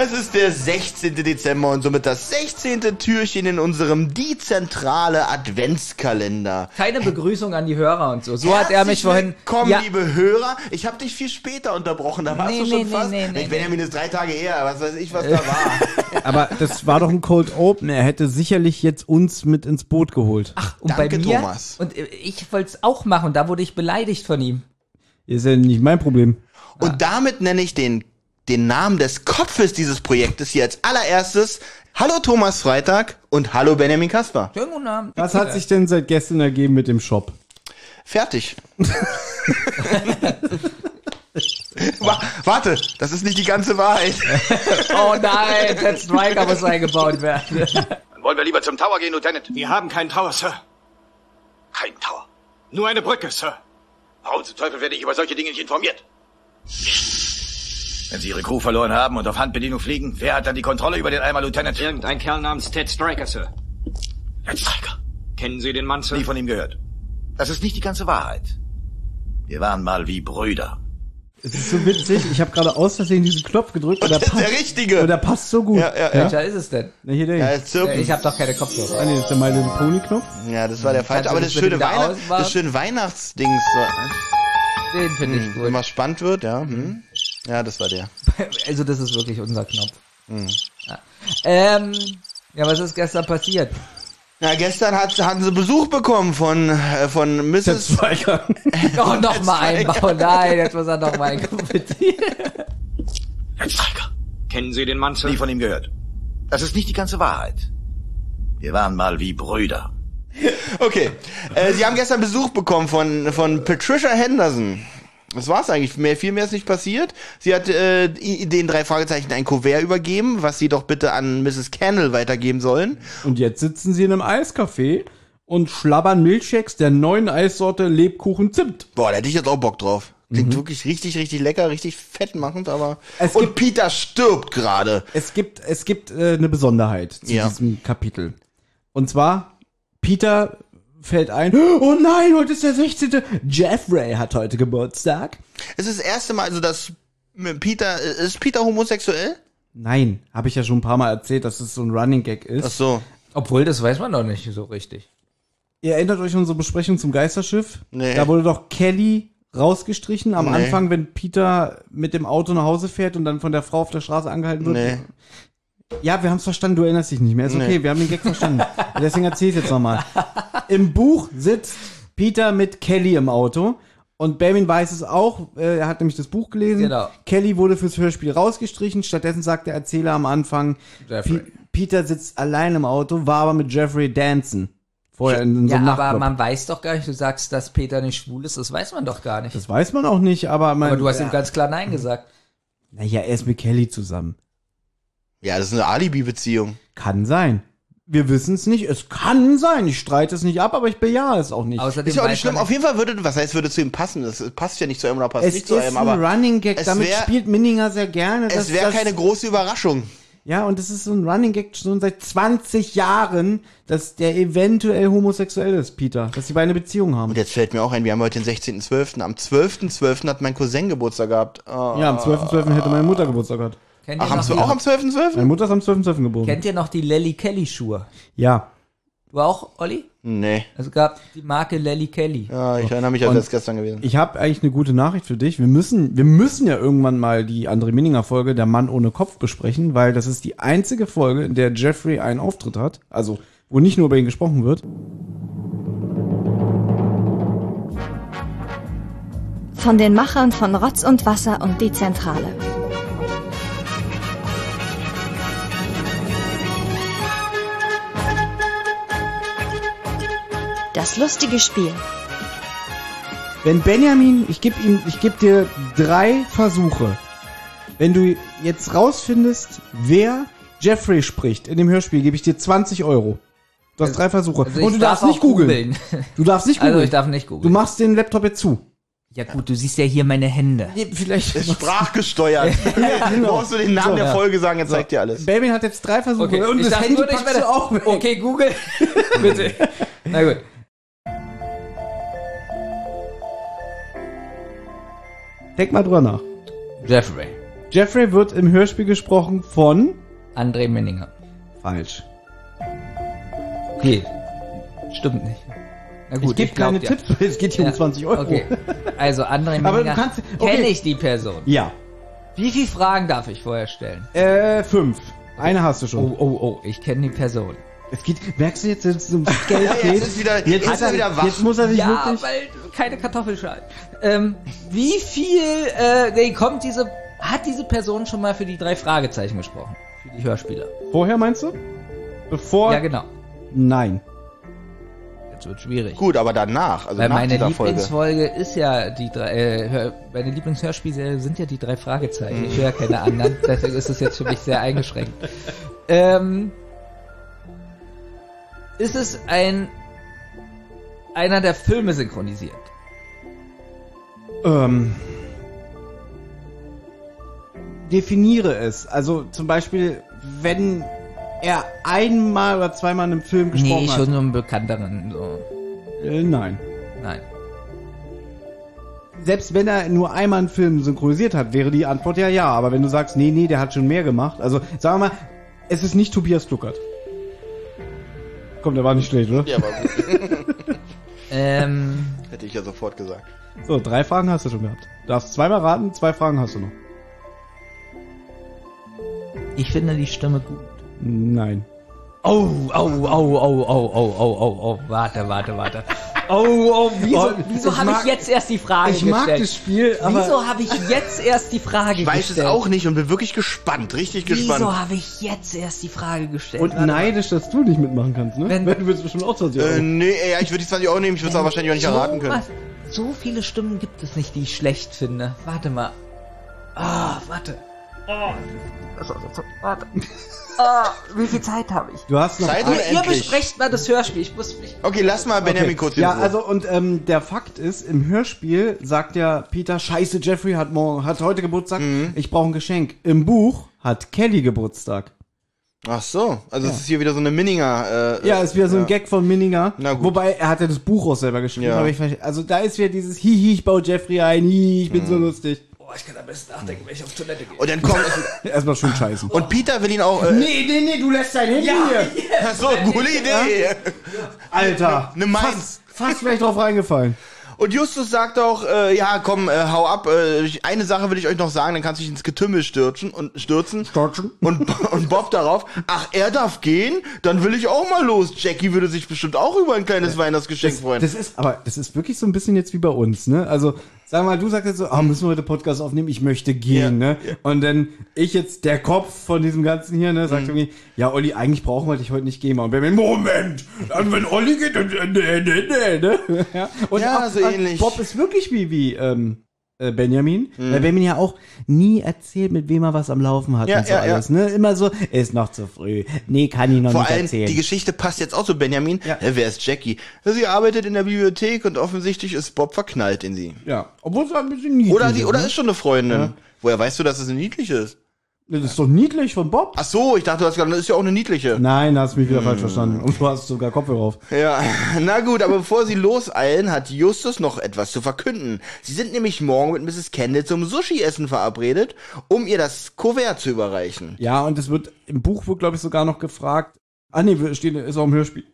Es ist der 16. Dezember und somit das 16. Türchen in unserem Die Zentrale Adventskalender. Keine Begrüßung an die Hörer und so. So hat er mich Herzlich vorhin. Willkommen, Ja, liebe Hörer. Ich habe dich viel später unterbrochen. Da warst Nee, du schon nee, nee, fast. nee, nee, ich Benjamin ist drei Tage her. Was weiß ich, was da war. Aber das war doch ein Cold Open. Er hätte sicherlich jetzt uns mit ins Boot geholt. ach, und Danke, bei mir. Thomas. Und äh, ich wollte es auch machen. Da wurde ich beleidigt von ihm. Ist ja nicht mein Problem. Und damit nenne ich den, den Namen des Kopfes dieses Projektes hier als allererstes. Hallo Thomas Freitag und hallo Benjamin Kasper. Schönen guten Abend. Was hat sich denn seit gestern ergeben mit dem Shop? Fertig. Wa- Warte, das ist nicht die ganze Wahrheit. Oh nein, der Striker muss eingebaut werden. Dann wollen wir lieber zum Tower gehen, Lieutenant. Wir haben keinen Tower, Sir. Kein Tower. Nur eine Brücke, Sir. Warum zum Teufel werde ich über solche Dinge nicht informiert? Wenn Sie Ihre Crew verloren haben und auf Handbedienung fliegen, wer hat dann die Kontrolle über den Eimer, Lieutenant? Irgendein Kerl namens Ted Striker, Sir. Ein Streiker. Kennen Sie den Mann, Sir? Nie von ihm gehört. Das ist nicht die ganze Wahrheit. Wir waren mal wie Brüder. Es ist so witzig. Ich habe gerade aus Versehen diesen Knopf gedrückt und der Das ist der passt, Richtige. und der passt so gut. Ja, ja, ja. Welcher ist es denn? Na, hier der. Ja, ist Zirpen. Ich habe doch keine Kopfhörer. ah, nee, das ist der My Little Pony Knopf. Ja, das war der falsche. Aber das das schöne, Weihnacht, das schöne Weihnachtsdings, so, Den finde ich wenn gut. man spannend wird, ja. Hm. Ja, das war der. Also das ist wirklich unser Knopf. Hm. Ja. Ähm, ja, was ist gestern passiert? Ja, gestern hat, hatten sie Besuch bekommen von, äh, von Mrs. Striker. Oh, noch mal einbauen. Nein, jetzt muss er noch mal einkommentieren. Ein Streiker. Kennen Sie den Mann, Sir? Nie von ihm gehört. Das ist nicht die ganze Wahrheit. Wir waren mal wie Brüder. Okay. Äh, sie haben gestern Besuch bekommen von, von Patricia Henderson. Das war's eigentlich. Mehr, viel mehr ist nicht passiert. Sie hat äh, den drei Fragezeichen ein Kuvert übergeben, was sie doch bitte an Mrs. Cannell weitergeben sollen. Und jetzt sitzen sie in einem Eiscafé und schlabbern Milchshakes der neuen Eissorte Lebkuchen Zimt. Boah, da hätte ich jetzt auch Bock drauf. Klingt wirklich richtig, richtig lecker, richtig fettmachend, aber. Es Und gibt- Peter stirbt gerade. Es gibt, es gibt äh, eine Besonderheit zu Ja. diesem Kapitel. Und zwar, Peter fällt ein, oh nein, heute ist der 16. Jeffrey hat heute Geburtstag. Es ist das erste Mal, also dass Peter, ist Peter homosexuell? Nein, habe ich ja schon ein paar Mal erzählt, dass es so ein Running Gag ist. Ach so. Obwohl, das weiß man doch nicht so richtig. Ihr erinnert euch an unsere Besprechung zum Geisterschiff? Nee. Da wurde doch Kelly rausgestrichen am Nee. Anfang, wenn Peter mit dem Auto nach Hause fährt und dann von der Frau auf der Straße angehalten wird. Nee. Ja, wir haben es verstanden, du erinnerst dich nicht mehr. Ist okay, Nee. wir haben den Gag verstanden. Deswegen erzähl ich jetzt nochmal. Im Buch sitzt Peter mit Kelly im Auto und Benjamin weiß es auch. äh, Er hat nämlich das Buch gelesen. Genau. Kelly wurde fürs Hörspiel rausgestrichen. Stattdessen sagt der Erzähler am Anfang, Jeffrey. Peter sitzt allein im Auto, war aber mit Jeffrey dancen. Vorher in, in so Ja, einem aber Nachtclub. man weiß doch gar nicht, du sagst, dass Peter nicht schwul ist, das weiß man doch gar nicht. Das weiß man auch nicht, aber man. aber du hast ja, ihm ganz klar Nein gesagt. Naja, er ist mit Kelly zusammen. Ja, das ist eine Alibi-Beziehung. Kann sein. Wir wissen es nicht. Es kann sein. Ich streite es nicht ab, aber ich bejahe es auch nicht. Außerdem Ist ja auch weiß nicht schlimm. man Auf jeden Fall würde, was heißt, würde zu ihm passen? Das passt ja nicht zu einem oder passt es nicht ist zu einem, ein aber Running Gag. es Damit wär- spielt Minninger sehr gerne. es dass wäre das- keine große Überraschung. Ja, und es ist so ein Running Gag schon seit 20 Jahren, dass der eventuell homosexuell ist, Peter. Dass sie beide eine Beziehung haben. Und jetzt fällt mir auch ein, wir haben heute den 16.12. Am 12.12. hat mein Cousin Geburtstag gehabt. Oh. ja, am 12.12. hätte meine Mutter Geburtstag gehabt. Kennt Ach, ihr, haben noch die, auch am 12.12.? Meine Mutter ist am 12.12. geboren. kennt ihr noch die Lelly Kelly Schuhe? Ja. Du auch, Olli? Nee. Es gab die Marke Lelly Kelly. Ja, ich erinnere mich, als wäre es gestern gewesen. Ich habe eigentlich eine gute Nachricht für dich. Wir müssen, wir müssen ja irgendwann mal die André Minninger Folge Der Mann ohne Kopf besprechen, weil das ist die einzige Folge, in der Jeffrey einen Auftritt hat. Also, wo nicht nur über ihn gesprochen wird. Von den Machern von Rotz und Wasser und die Zentrale. Das lustige Spiel. Wenn Benjamin, ich gebe ihm, ich gebe dir drei Versuche. Wenn du jetzt rausfindest, wer Jeffrey spricht in dem Hörspiel, gebe ich dir 20 Euro. Du hast drei Versuche. Also Und du darf darfst nicht googeln. Du darfst nicht googeln. Also ich darf nicht du googeln. machst den Laptop jetzt zu. Ja gut, du siehst ja hier meine Hände. Vielleicht. Ist sprachgesteuert. Du brauchst du den Namen So, der. Folge sagen, er zeigt dir alles. Benjamin hat jetzt drei Versuche. Okay, und ich das dachte Handy nur, ich packst werde du auch weg. Okay, Google. Bitte. Na gut. Denk mal drüber nach. Jeffrey. Jeffrey wird im Hörspiel gesprochen von... André Menninger. Falsch. Nee, stimmt nicht. Na Ich gebe keine dir. Tipps, es geht hier Ja. um 20 Euro. Okay. Also André Aber du Menninger, kannst- okay. kenne ich die Person. Ja. Wie viele Fragen darf ich vorher stellen? Äh, fünf. Eine hast du schon. Oh, oh, oh, ich kenne die Person. Es geht, merkst du jetzt, dass es ums Geld Ja, geht? jetzt ist wieder, jetzt ist er wieder wach. Jetzt muss er sich Ja, wirklich... weil keine Kartoffelschalen. Ähm, wie viel, äh, nee, kommt diese, hat diese Person schon mal für die drei Fragezeichen gesprochen? Für die Hörspieler. Vorher meinst du? Bevor? Ja, genau. Nein. Jetzt wird schwierig. Gut, aber danach, also Weil nach meine dieser Folge. Lieblingsfolge ist ja die drei, äh, Hör, meine Lieblingshörspielserie sind ja die drei Fragezeichen. Ich höre ja keine anderen, deswegen ist es jetzt für mich sehr eingeschränkt. Ähm, ist es ein, einer der Filme synchronisiert? Ähm, definiere es. Also zum Beispiel, wenn er einmal oder zweimal in einem Film gesprochen Nee, hat. schon so einen bekannteren, so. Äh, nein. Nein. Selbst wenn er nur einmal einen Film synchronisiert hat, wäre die Antwort ja ja. Aber wenn du sagst, nee, nee, der hat schon mehr gemacht. Also sagen wir mal, es ist nicht Tobias Gluckert. Komm, der war nicht schlecht, oder? Ja, aber gut, Ähm, hätte ich ja sofort gesagt. So, drei Fragen hast du schon gehabt. Du darfst zweimal raten, zwei Fragen hast du noch. ich finde die Stimme gut. Nein. Oh, oh, oh, oh, oh, oh, oh, oh, oh, warte, warte, warte. Oh, oh, wieso, Oh, wieso ich habe mag- ich jetzt erst die Frage Ich mag gestellt? das Spiel, aber wieso habe ich jetzt erst die Frage Ich weiß gestellt? es auch nicht und bin wirklich gespannt, richtig gespannt. Wieso habe ich jetzt erst die Frage gestellt? und Warte neidisch, dass du nicht mitmachen kannst, ne? Wenn- du willst bestimmt auch 20 Euro. Äh, nee, ja, ich würde die 20 Euro nehmen, ich würde es aber wahrscheinlich auch nicht erraten können. was- So viele Stimmen gibt es nicht, die ich schlecht finde. Warte mal. Ah, warte. Oh, das- das- warte. Ah, wie viel Zeit habe ich? Du hast noch Zeit oder Ihr endlich? besprecht mal das Hörspiel. Ich muss mich. Okay, lass mal Benjamin Okay. kurz Ja, Ruhe. also und ähm, der Fakt ist, im Hörspiel sagt ja Peter, scheiße, Jeffrey hat, morgen, hat heute Geburtstag, Mhm. ich brauche ein Geschenk. Im Buch hat Kelly Geburtstag. Ach so, also es ist hier wieder so eine Minninger. Äh, Ja, ist wieder so ein Gag von Minninger. Na gut. Wobei, er hat ja das Buch auch selber geschrieben. Ja. Ich, also da ist wieder dieses Hihi, ich baue Jeffrey ein, Hihi, ich bin Mhm. so lustig. Boah, ich kann am besten nachdenken, wenn ich auf Toilette gehe. Und dann kommt Erstmal schön scheißen. und Peter will ihn auch. Äh, nee, nee, nee, du lässt dein Handy hier. Ach so, coole Idee. Alter. Ne Mainz. Fast, fast wäre ich drauf reingefallen. Und Justus sagt auch, äh, ja, komm, äh, hau ab. Äh, eine Sache will ich euch noch sagen, dann kannst du dich ins Getümmel stürzen und stürzen. Stürzen. Und, und Bob darauf, ach, er darf gehen? Dann will ich auch mal los. Jackie würde sich bestimmt auch über ein kleines Weihnachtsgeschenk freuen. Das ist, aber das ist wirklich so ein bisschen jetzt wie bei uns, ne? Also, sag mal, du sagst jetzt so, ah, müssen wir heute Podcast aufnehmen, ich möchte gehen, Ja, ne? Und dann ich jetzt, der Kopf von diesem Ganzen hier, ne, sagt Mhm. irgendwie, ja, Olli, eigentlich brauchen wir dich heute nicht gehen. Und Benjamin, Moment, wenn Olli geht, dann, äh, nee, nee, nee, ne? Ja, und Ja, so äh, ähnlich. Bob ist wirklich wie, wie, ähm, äh, Benjamin, Mhm. weil Benjamin ja auch nie erzählt, mit wem er was am Laufen hat Ja, und so ja, ja. alles, ne? Immer so, ist noch zu früh. Nee, kann ich noch Vor nicht allem, erzählen. die Geschichte passt jetzt auch zu Benjamin. Ja. Ja. wer ist Jackie? Ja, Sie arbeitet in der Bibliothek und offensichtlich ist Bob verknallt in sie. ja, obwohl es ein bisschen niedlich Oder, die, ist, oder ne? ist schon eine Freundin. Ja. Woher weißt du, dass es eine niedliche ist? Das ist doch niedlich von Bob. Ach so, ich dachte, du hast gesagt, das ist ja auch eine niedliche. Nein, da hast du mich wieder Hm. falsch verstanden. Und du hast sogar Kopfhörer auf. Ja, na gut, aber bevor sie loseilen, hat Justus noch etwas zu verkünden. Sie sind nämlich morgen mit Mrs. Kendall zum Sushi-Essen verabredet, um ihr das Kuvert zu überreichen. Ja, und es wird, im Buch wird, glaube ich, sogar noch gefragt. Ah, nee, wir- steht, ist auch im Hörspiel.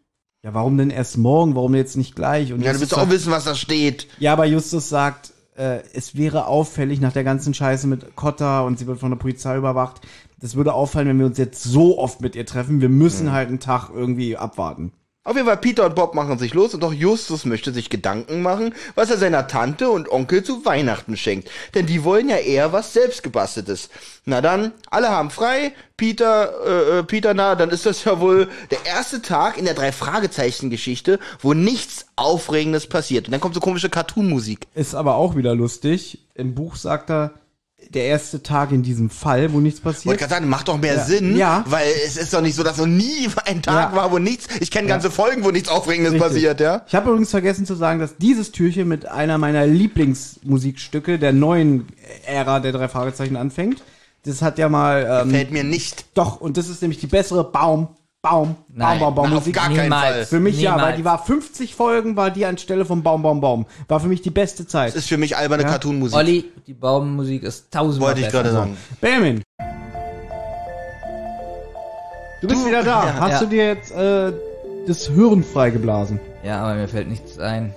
Ja, warum denn erst morgen? Warum jetzt nicht gleich? Und Ja, du Justus willst auch wissen, was da steht. ja, aber Justus sagt, äh, es wäre auffällig nach der ganzen Scheiße mit Cotta und sie wird von der Polizei überwacht. Das würde auffallen, wenn wir uns jetzt so oft mit ihr treffen. Wir müssen halt einen Tag irgendwie abwarten. Auf jeden Fall, Peter und Bob machen sich los und auch Justus möchte sich Gedanken machen, was er seiner Tante und Onkel zu Weihnachten schenkt. Denn die wollen ja eher was selbstgebasteltes. Na dann, alle haben frei. Peter, äh, äh, Peter, na, dann ist das ja wohl der erste Tag in der Drei-Fragezeichen-Geschichte, wo nichts Aufregendes passiert. Und dann kommt so komische Cartoon-Musik. Ist aber auch wieder lustig. Im Buch sagt er, der erste Tag in diesem Fall, wo nichts passiert. Wollte gerade sagen, macht doch mehr Ja. Sinn, Ja. weil es ist doch nicht so, dass noch nie ein Tag Ja. war, wo nichts, ich kenne ganze Folgen, wo nichts Aufregendes Richtig. passiert, ja. Ich habe übrigens vergessen zu sagen, dass dieses Türchen mit einer meiner Lieblingsmusikstücke der neuen Ära der drei Fragezeichen anfängt. Das hat ja mal ähm, Fällt mir nicht. doch und das ist nämlich die bessere Baum Baum, Nein. Baum, Baum, Baum Na, auf Musik. gar keinen. Fall. Für mich ja, Niemals. weil die war 50 Folgen, war die anstelle von Baum, Baum, Baum. War für mich die beste Zeit. Das ist für mich alberne Cartoon-Musik. Olli, die Baummusik ist tausendmal Wollte ich gerade sagen. Benjamin. Du bist wieder da. ja. Hast Ja. du dir jetzt äh, das Hirn freigeblasen? Ja, aber mir fällt nichts ein.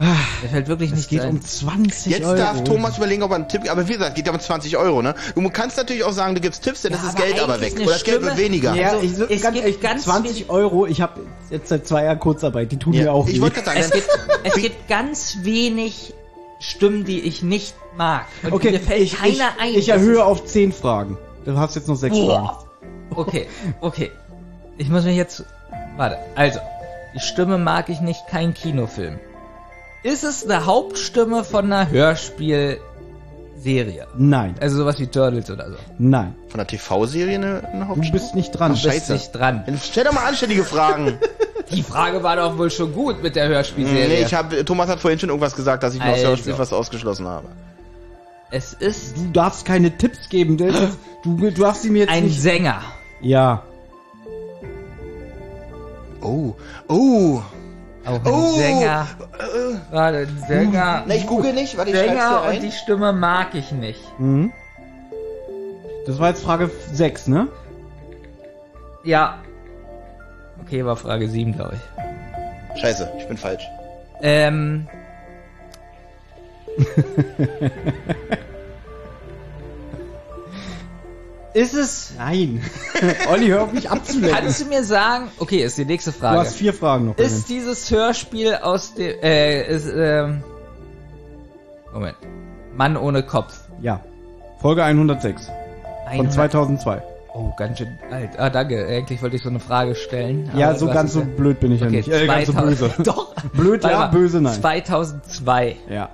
Mir fällt wirklich Es nichts geht ein. um 20 Jetzt Euro. darf Thomas überlegen, ob er einen Tipp, aber wie gesagt, geht ja um 20 Euro, ne? Du kannst natürlich auch sagen, du gibst Tipps, dann Ja, ist das aber Geld aber weg. Oder das Geld wird weniger. Ja, Also, ich, so, es ganz gibt ehrlich, ganz 20 Euro. Ich habe jetzt seit zwei Jahren Kurzarbeit. Die tun Ja, mir auch ich weh. wollte gerade Es sagen, gibt, es gibt ganz wenig Stimmen, die ich nicht mag. Und Okay, mir fällt ich, keiner ich, ein. ich Das erhöhe auf 10 Fragen. Du hast jetzt noch 6 ist- Fragen. Okay, okay. Ich muss mich jetzt. Warte, also. Die Stimme mag ich nicht, kein Kinofilm. Ist es eine Hauptstimme von einer Hörspielserie? Nein, Also sowas wie Turtles oder so. nein. von der TV-Serie eine, eine Du Hauptstimme? bist nicht dran. Ach, Du bist Scheiße. nicht dran. Dann Stell doch mal anständige Fragen. Die Frage war doch wohl schon gut mit der Hörspielserie. nee, ich hab, Thomas hat vorhin schon irgendwas gesagt, dass ich noch aus Also. Hörspiel fast ausgeschlossen habe. es ist Du darfst keine Tipps geben. Das ist, du, du darfst sie mir jetzt ein nicht... Sänger. Ja. Oh, oh. Auch ein Oh. Sänger. Warte, ein Sänger. Ne, ich google nicht, warte, ich Sänger und die Stimme mag ich nicht. Mhm. Das war jetzt Frage 6, ne? Ja. Okay, war Frage 7, glaube ich. Scheiße, ich bin falsch. Ähm. ist es. Nein. Olli, hör auf mich abzulenken. Kannst du mir sagen. Okay, ist die nächste Du Frage. hast vier Fragen noch. Ist dieses Hörspiel aus dem. Äh, ist, ähm. Moment. Mann ohne Kopf. Ja. Folge 106 von 100 2002. Oh, ganz schön alt. Ah, danke. Eigentlich wollte ich so eine Frage stellen. Ja, so ganz so blöd bin ich ja Okay, nicht. Äh, ganz so 2000 böse. Doch. Blöd ja, böse nein. 2002. Ja.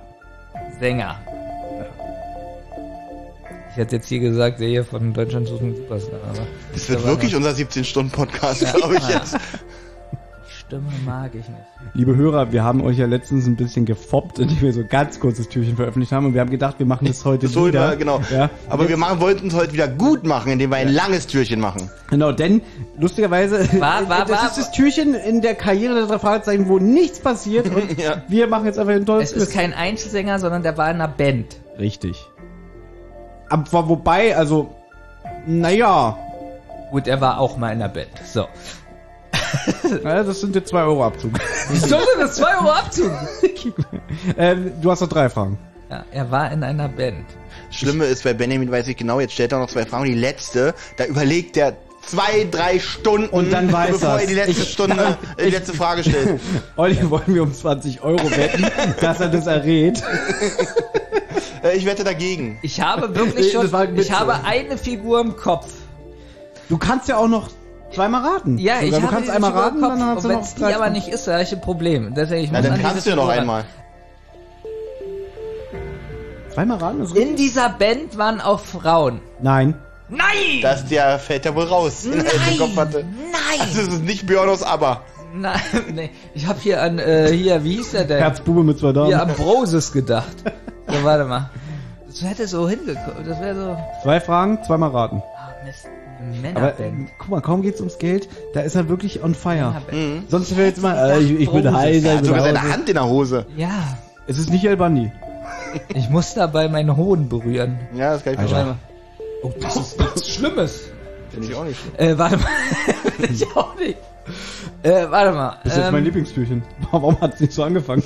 Sänger. Ich hätte jetzt hier gesagt, der hier von Deutschland sucht einen Superstar, aber. Das wird wirklich unser 17-Stunden-Podcast, glaube ich jetzt. Stimme mag ich nicht. Liebe Hörer, wir haben euch ja letztens ein bisschen gefoppt, indem wir so ganz kurzes Türchen veröffentlicht haben und wir haben gedacht, wir machen das heute So, wieder. immer, genau. Ja. Aber wir machen, wollten es heute wieder gut machen, indem wir ein langes Türchen machen. Genau, denn lustigerweise, War- war- das war- ist das Türchen in der Karriere der drei Fragezeichen, wo nichts passiert und Ja. wir machen jetzt einfach ein tolles Es ist kein Einzelsänger, sondern der war in einer Band. Richtig. Aber wobei, also, naja, Gut, er war auch mal in einer Band. So. ja, das sind jetzt zwei Euro Abzug. Wieso denn das 2 Euro Abzug? ähm, du hast noch drei Fragen. Ja, er war in einer Band. Schlimme ist, bei Benjamin weiß ich genau, jetzt stellt er noch zwei Fragen. Die letzte, da überlegt er zwei, drei Stunden, Und dann weiß bevor er die letzte Ich- Stunde, äh, die letzte Frage stellt. Olli, wollen wir um 20 Euro wetten, dass er das errät? Äh, ich wette dagegen. Ich habe wirklich Das schon, ich habe eine Figur im Kopf. Du kannst ja auch noch zweimal raten. Ja, Sogar, ich du habe kannst einmal Figur im raten, Kopf. dann hast Und du wenn noch es die drei aber nicht ist, habe ich ein Problem. Deswegen, ich Na, muss dann kannst du ja noch einmal. Zweimal raten? Ist richtig? In dieser Band waren auch Frauen. Nein. Nein! Das der fällt ja wohl raus, den er im Kopf hatte. Nein! Also es ist nicht Björn aus ABBA. Nein, nee. Ich habe hier an, äh, hier, wie hieß der denn? Herzbube mit zwei Daumen. Hier an Broses gedacht. So, warte mal. Das hätte so hingekommen. Das wäre so. Zwei Fragen, zweimal raten. Ah, Mist. Aber äh, Männerband. guck mal, kaum geht's ums Geld, da ist er wirklich on fire. Männerband. Sonst wäre jetzt immer, äh, ich, ich bin heiser, Er hat sogar seine. Hand in der Hose. Ja, Es ist nicht El Bandi. ich muss dabei meinen Hoden berühren. Ja, das kann ich verstehen. Oh, das ist nichts Schlimmes. Finde ich auch nicht schlimm. Äh, warte mal. ich auch nicht. Äh, warte mal. Das ist jetzt mein Ähm, Lieblingstürchen. Warum hat's nicht so angefangen?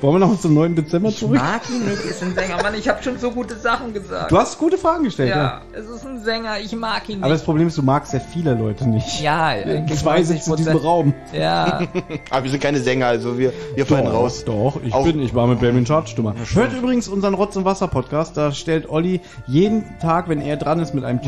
Wollen wir noch zum 9. Dezember ich zurück? mag ihn nicht, ist ein Sänger. Mann, ich habe schon so gute Sachen gesagt. Du hast gute Fragen gestellt, ja. ja, es ist ein Sänger, ich mag ihn Aber das nicht. Problem ist, du magst sehr viele Leute nicht. Ja, eigentlich Zwei sitzen in diesem 90%. Raum. Ja, Aber wir sind keine Sänger, also wir, wir fallen raus. Doch, ich Auch- bin, ich war mit Benjamin Chartstummer. Hört übrigens unseren Rotz und Wasser Podcast, da stellt Olli jeden Tag, wenn er dran ist mit einem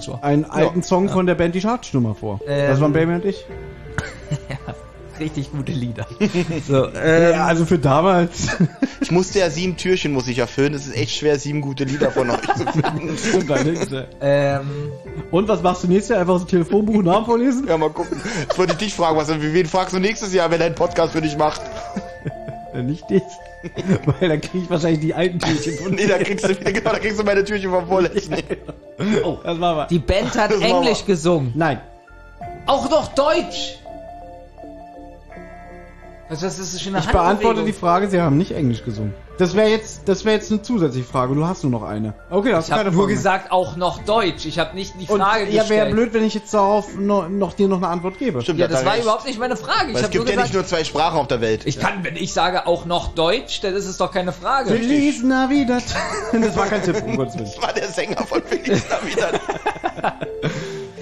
so. einen alten Song von der Band Die Chartstummer vor. Ähm, das waren Benjamin und ich. Richtig gute Lieder. So, ähm, Ja, also für damals. Ich musste ja sieben Türchen muss ich erfüllen. Es ist echt schwer, sieben gute Lieder von euch zu finden. Stimmt allerdings, ja. ähm, und was machst du nächstes Jahr? Einfach aus dem Telefonbuch Namen vorlesen? Ja, mal gucken. Jetzt wollte ich dich fragen, was, wen fragst du nächstes Jahr, wenn dein Podcast für dich macht? Ja, nicht dich. Weil dann krieg ich wahrscheinlich die alten Türchen von Nee, da kriegst du, genau, da kriegst du meine Türchen vom Vorletzten. Oh, das war mal. die Band hat Das Englisch gesungen. Nein. Auch noch Deutsch! Was, was ist das für eine Ich beantworte die? Frage, sie haben nicht Englisch gesungen. Das wäre jetzt, das wäre jetzt eine zusätzliche Frage. Du hast nur noch eine. Okay, das Ich habe nur gesagt, auch noch Deutsch. Ich habe nicht die Und, Frage ja, gestellt. wäre blöd, wenn ich jetzt darauf noch, noch dir noch eine Antwort gebe. Stimmt, Ja, das war recht. überhaupt nicht meine Frage. Ich es habe gibt nur ja gesagt, nicht nur zwei Sprachen auf der Welt. ich kann, wenn ich sage auch noch Deutsch, dann ist es doch keine Frage. Feliz Navidad. Das war kein Tipp, um Gottes Willen. Das war der Sänger von Felix Navidad.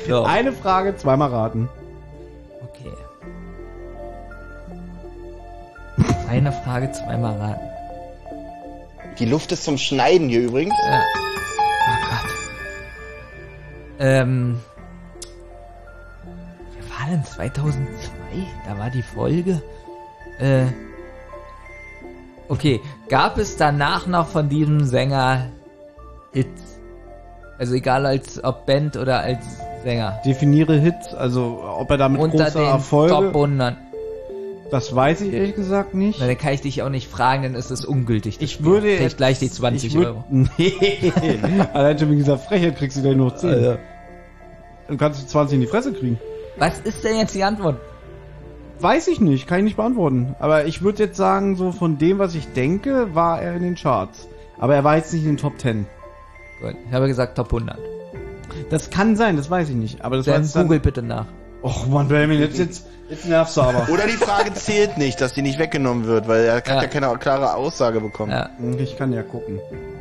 So. Eine Frage, zweimal raten. Okay. Eine Frage, zweimal raten. Die Luft ist zum Schneiden hier übrigens. Ja. Oh Gott. Ähm. Wer war denn 2002? Da war die Folge. Äh. Okay, gab es danach noch von diesem Sänger Hits? Also egal als ob Band oder als Sänger. Definiere Hits, also ob er damit Unter große den Erfolge. Top 100. Das weiß ich ehrlich gesagt nicht. Na, dann kann ich dich auch nicht fragen, dann ist es ungültig. Ich Spiel. würde ich gleich die 20 ich würd- Euro. Nee. Allein schon wegen dieser Frechheit kriegst du gleich noch 10. Alter. Du kannst die 20 in die Fresse kriegen. Was ist denn jetzt die Antwort? Weiß ich nicht, kann ich nicht beantworten. Aber ich würde jetzt sagen, so von dem, was ich denke, war er in den Charts. Aber er war jetzt nicht in den Top 10. Gut, ich habe gesagt Top 100. Das kann sein, das weiß ich nicht. Aber das Dann jetzt dann... google bitte nach. Och Mann, Benjamin, jetzt, jetzt, jetzt nervst du aber. Oder die Frage zählt nicht, dass die nicht weggenommen wird, weil er hat Ja. ja keine klare Aussage bekommen. Ja, Ich kann ja gucken.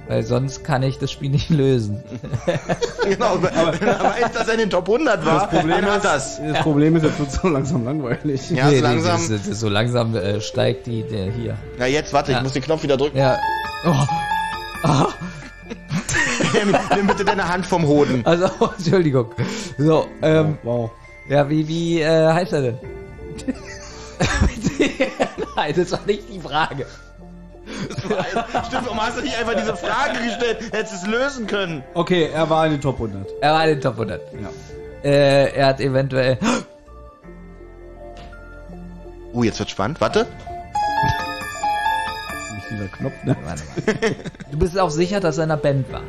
weil sonst kann ich das Spiel nicht lösen. Genau, wenn er weiß, dass er in den Top 100 war, dann hat das. Das Problem ist, jetzt wird so langsam langweilig. Ja, ist langsam. Das, das, das, so langsam äh, steigt die der hier. Na jetzt, warte, ich Ja. muss den Knopf wieder drücken. Ja. Oh, Nimm, nimm bitte deine Hand vom Hoden. also, Entschuldigung. So, ähm, Wow. ja, wie, wie äh, heißt er denn? Nein, das war nicht die Frage. Stimmt, warum hast du nicht einfach diese Frage gestellt? Hättest es lösen können. Okay, er war in den Top 100. Er war in den Top 100. Ja. Äh, er hat eventuell... Oh, jetzt wird spannend. Warte. Nicht dieser Knopf, ne? Warte mal. Du bist auch sicher, dass er in einer Band war?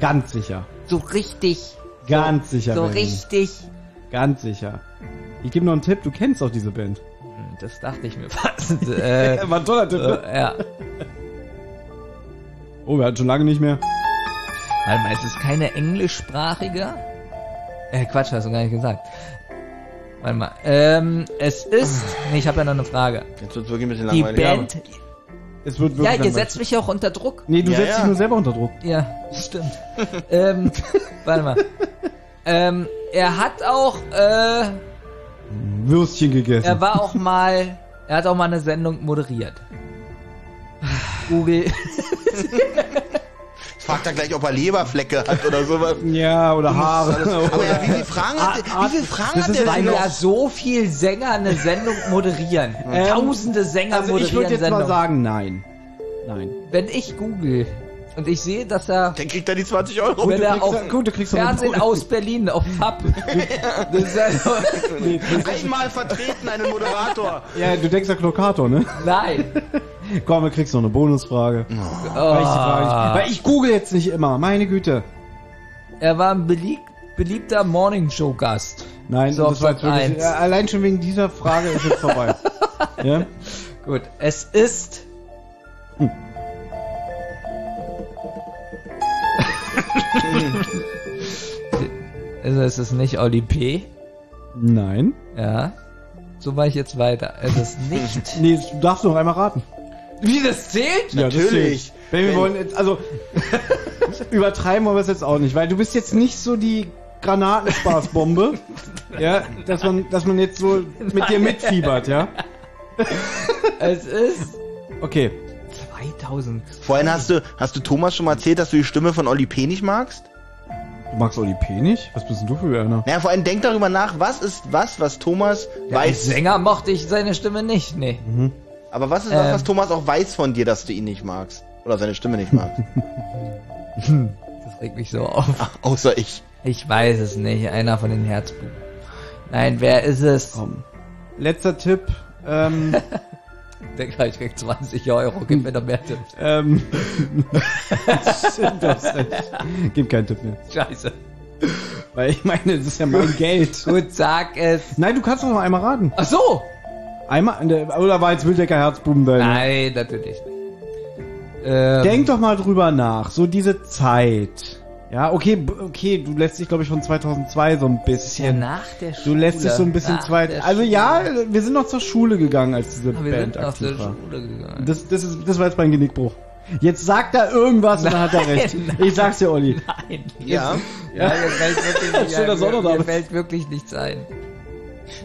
Ganz sicher. So richtig, Ganz sicher. so Benjamin. richtig... Ganz sicher. Ich gebe noch einen Tipp, du kennst auch diese Band. Das dachte ich mir fast. äh, War ein toller Tipp, ne? äh, ja. Oh, wir hatten schon lange nicht mehr. Warte mal, es ist keine englischsprachige? Äh, Quatsch, hast du gar nicht gesagt. Warte mal. Ähm, es ist... Nee, ich habe ja noch eine Frage. Jetzt wird wirklich ein bisschen Die langweilig. Band... Es wird Ja, wirklich ihr langweilig. setzt mich ja auch unter Druck. Nee, du Ja, setzt ja. dich nur selber unter Druck. Ja, stimmt. ähm, warte mal. Ähm, er hat auch... Äh, Würstchen gegessen. er war auch mal... Er hat auch mal eine Sendung moderiert. Google... Fragt er gleich, ob er Leberflecke hat oder sowas. ja, oder Haare. Aber ja, wie viele Fragen hat, Ah, wie viele Fragen das hat ist der denn Weil noch? ja so viel Sänger eine Sendung moderieren. Tausende Sänger also moderieren ich würde jetzt Sendungen. mal sagen, nein. Nein. wenn ich google und ich sehe, dass er, Dann kriegt er die 20 Euro. wenn er auf da- gut, Fernsehen aus Berlin auf Pub, Einmal vertreten, einen Moderator. Ja, du denkst ja Klokator, ne? nein. Komm, du kriegst noch eine Bonusfrage. Weil, ich Frage weil ich google jetzt nicht immer, meine Güte. Er war ein belie beliebter Morningshow-Gast. Nein, So, das war jetzt wirklich, allein schon wegen dieser Frage ist jetzt vorbei. ja? Gut, es ist also es ist nicht Oli P. Nein. Ja. So mache ich jetzt weiter. Es ist nicht. Nee, du darfst noch einmal raten. Wie das zählt? Ja, das Natürlich. zählt. Wenn wir wollen jetzt, also übertreiben wollen wir es jetzt auch nicht, weil du bist jetzt nicht so die Granatenspaßbombe, ja, dass man, dass man jetzt so mit dir mitfiebert, ja. Es ist Okay. 2000. Vorhin hast du, hast du Thomas schon mal erzählt, dass du die Stimme von Oli P. nicht magst? Du magst Oli P. nicht? Was bist denn du für einer? Naja, vor allem denk darüber nach, was ist was, was Thomas Als weiß. Sänger mochte ich seine Stimme nicht, nee. Aber was ist was, Ähm. was Thomas auch weiß von dir, dass du ihn nicht magst? Oder seine Stimme nicht magst? Das regt mich so auf. Außer ich. Ich weiß es nicht. Einer von den Herzbuben. Nein, wer ist es? Komm. Letzter Tipp. Ähm, Der ich krieg 20 Euro. Gib mir doch mehr Tipps. ähm, stimmt das. Gib keinen Tipp mehr. Scheiße. Weil ich meine, das ist ja mein Geld. Gut, sag es. Nein, du kannst doch noch einmal raten. Ach so. Einmal, oder war jetzt Wildecker Herzbuben deine? Nein, natürlich nicht. Ähm, Denk doch mal drüber nach, so diese Zeit. Ja, okay, b- okay, du lässt dich, glaube ich, von 2002 so ein ja bisschen. nach der Du Schule. lässt dich so ein bisschen zweit. Also ja, wir sind noch zur Schule gegangen, als diese wir Band sind nach der aktiv war. Schule gegangen. Das, das, ist, das war jetzt mein Genickbruch. Jetzt sagt er irgendwas und dann hat er recht. Ich sag's dir, Olli. Nein. Ja. Ja, mir fällt wirklich, du noch da mir, fällt wirklich nichts ein.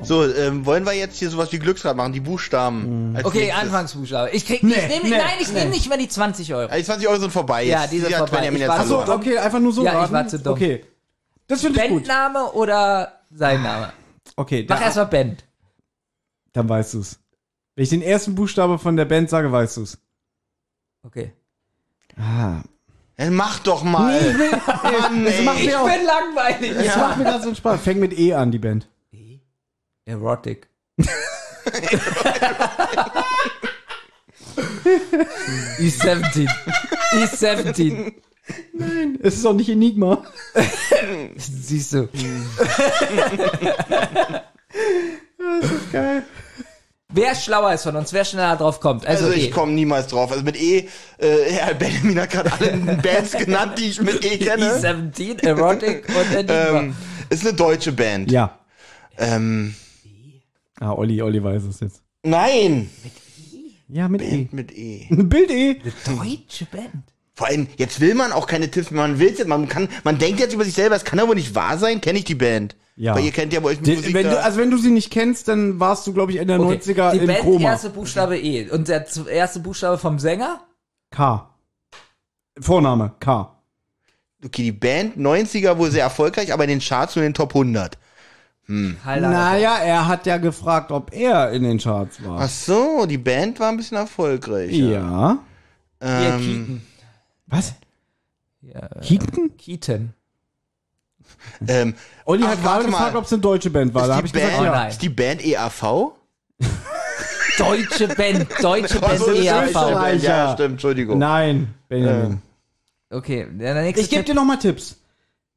So, ähm, wollen wir jetzt hier sowas wie Glücksrad machen, die Buchstaben. als Okay, nächstes? Anfangsbuchstabe. Ich krieg, Nee, ich nehm, nee, nein, ich nee. nehme nicht mehr die 20 Euro. Die 20 Euro sind vorbei. Ja, Jetzt. die sind hat vorbei. Benjamin Ich jetzt verloren. okay, einfach nur so Ja, ich raten. war zu dumm. Okay. Das finde ich gut. Bandname oder sein Name? Okay, Mach da, erstmal Band. dann weißt du's. Wenn ich den ersten Buchstabe von der Band sage, weißt du's. Okay. Ah. Dann mach doch mal. Nee, ich will, Mann, auch, bin langweilig. das macht mir ganz so Spaß. Fängt mit E an, die Band. Erotic. E17. E17. Es ist auch nicht Enigma. Siehst du. Geil. Wer schlauer ist von uns, wer schneller drauf kommt. Also, Also ich E. komme niemals drauf. Also mit E, äh, Herr Benjamin hat gerade alle Bands genannt, die ich mit E kenne. E17, Erotic und Enigma. Ähm, ist eine deutsche Band. Ja. Ähm, Ah, Olli, Olli weiß es jetzt. nein. Ja, mit E. Mit E. Bild E. Deutsche Band. Vor allem, jetzt will man auch keine Tipps, man will jetzt, man kann, man denkt jetzt über sich selber, es kann aber nicht wahr sein, kenne ich die Band. Ja. Weil ihr kennt ja bei euch mit Die, Musik wenn da. du, also wenn du sie nicht kennst, dann warst du, glaube ich, Ende der Okay. 90er Die im Band, Koma. erste Buchstabe E. Und der erste Buchstabe vom Sänger? K. Vorname, K. okay, die Band 90er wohl sehr erfolgreich, aber in den Charts nur in den Top 100. Heiler. Naja, er hat ja gefragt, ob er in den Charts war. Ach so, die Band war ein bisschen erfolgreich. Ja. Hier, Ähm, Keaton. Was? Ja, Keaton? Keaton. ähm, Olli hat gerade gefragt, ob es eine deutsche Band war. Da ist, habe die ich gesagt, Band, Oh ja. nein. ist die Band EAV? Deutsche Band. Deutsche Band Ach so, ist EAV. Österreich. Ja, stimmt, Entschuldigung. Nein, Benjamin. Okay, der nächste ich gebe dir noch mal Tipps.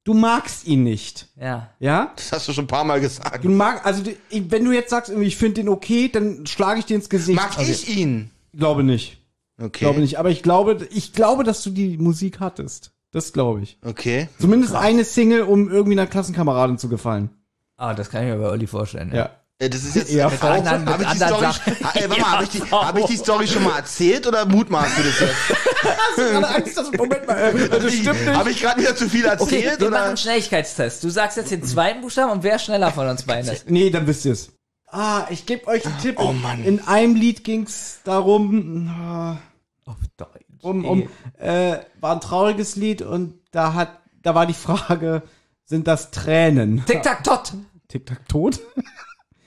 Du magst ihn nicht. Ja. Ja? Das hast du schon ein paar Mal gesagt. Du magst, also du- wenn du jetzt sagst, irgendwie, ich finde den okay, dann schlage ich dir ins Gesicht. Mag ich ihn? Glaube nicht. Okay. Glaube nicht. Aber ich glaube, ich glaube, dass du die Musik hattest. Das glaube ich. Okay. Zumindest eine Single, um irgendwie einer Klassenkameradin zu gefallen. Ah, das kann ich mir bei Olli vorstellen. Ja. Äh, Das ist jetzt. EAV. Äh, Habe ich, Anderen- mit die anderen Story, äh, warte mal, habe ich, die- hab ich die Story schon mal erzählt oder mutmaßt du das jetzt? Keine Angst, das, Moment mal, äh, das stimmt nicht. Habe ich gerade wieder zu viel Okay, erzählt? wir oder? machen einen Schnelligkeitstest. Du sagst jetzt den zweiten Buchstaben und wer schneller von uns beiden ist. Nee, dann wisst ihr es. Ah, ich gebe euch einen Tipp. Oh Mann. In einem Lied ging's darum, ah, Auf Deutsch. um, um äh, war ein trauriges Lied und da hat, da war die Frage, sind das Tränen? Tic-Tac-Tot. Tic-Tac tot?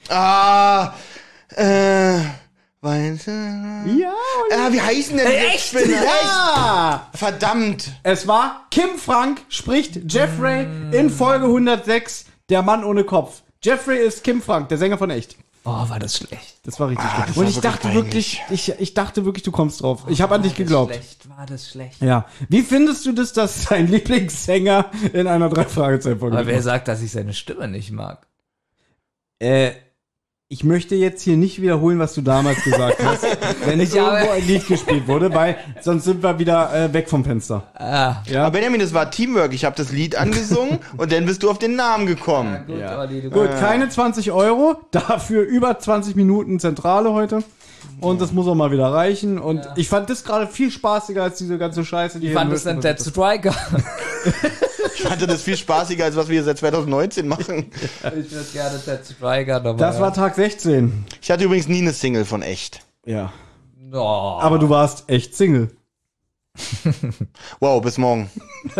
Ah, äh, weißt du? Ja, Ah, wie heißen denn die Echt? Spinner? ja! Verdammt. Es war Kim Frank spricht Jeffrey in Folge 106, der Mann ohne Kopf. Jeffrey ist Kim Frank, der Sänger von Echt. Oh, war das schlecht. Das war richtig Ah, gut. das Und ich wirklich dachte wirklich, ich, ich dachte wirklich, du kommst drauf. Ich habe an dich War das geglaubt. Schlecht, war das schlecht. Ja. Wie findest du das, dass dein Lieblingssänger in einer drei Fragezeichen Folge Aber wer sagt, dass ich seine Stimme nicht mag? Äh, ich möchte jetzt hier nicht wiederholen, was du damals gesagt hast, wenn Ich irgendwo ein Lied gespielt wurde, weil sonst sind wir wieder äh, weg vom Fenster. Ah, Ja. Aber Benjamin, das war Teamwork. Ich habe das Lied angesungen und dann bist du auf den Namen gekommen. gut, Ja. Olli, du Gut, keine 20 Euro, dafür über 20 Minuten Zentrale heute. Und das muss auch mal wieder reichen. Und ich fand das gerade viel spaßiger als diese ganze Scheiße, die hier fand denn Hörspiel Dead Striker? Ich fand das viel spaßiger, als was wir seit 2019 machen. ich würde gerne Dead Striker nochmal. Das war Tag 16. Ich hatte übrigens nie eine Single von echt. Ja. Oh. Aber du warst echt Single. Wow, bis morgen.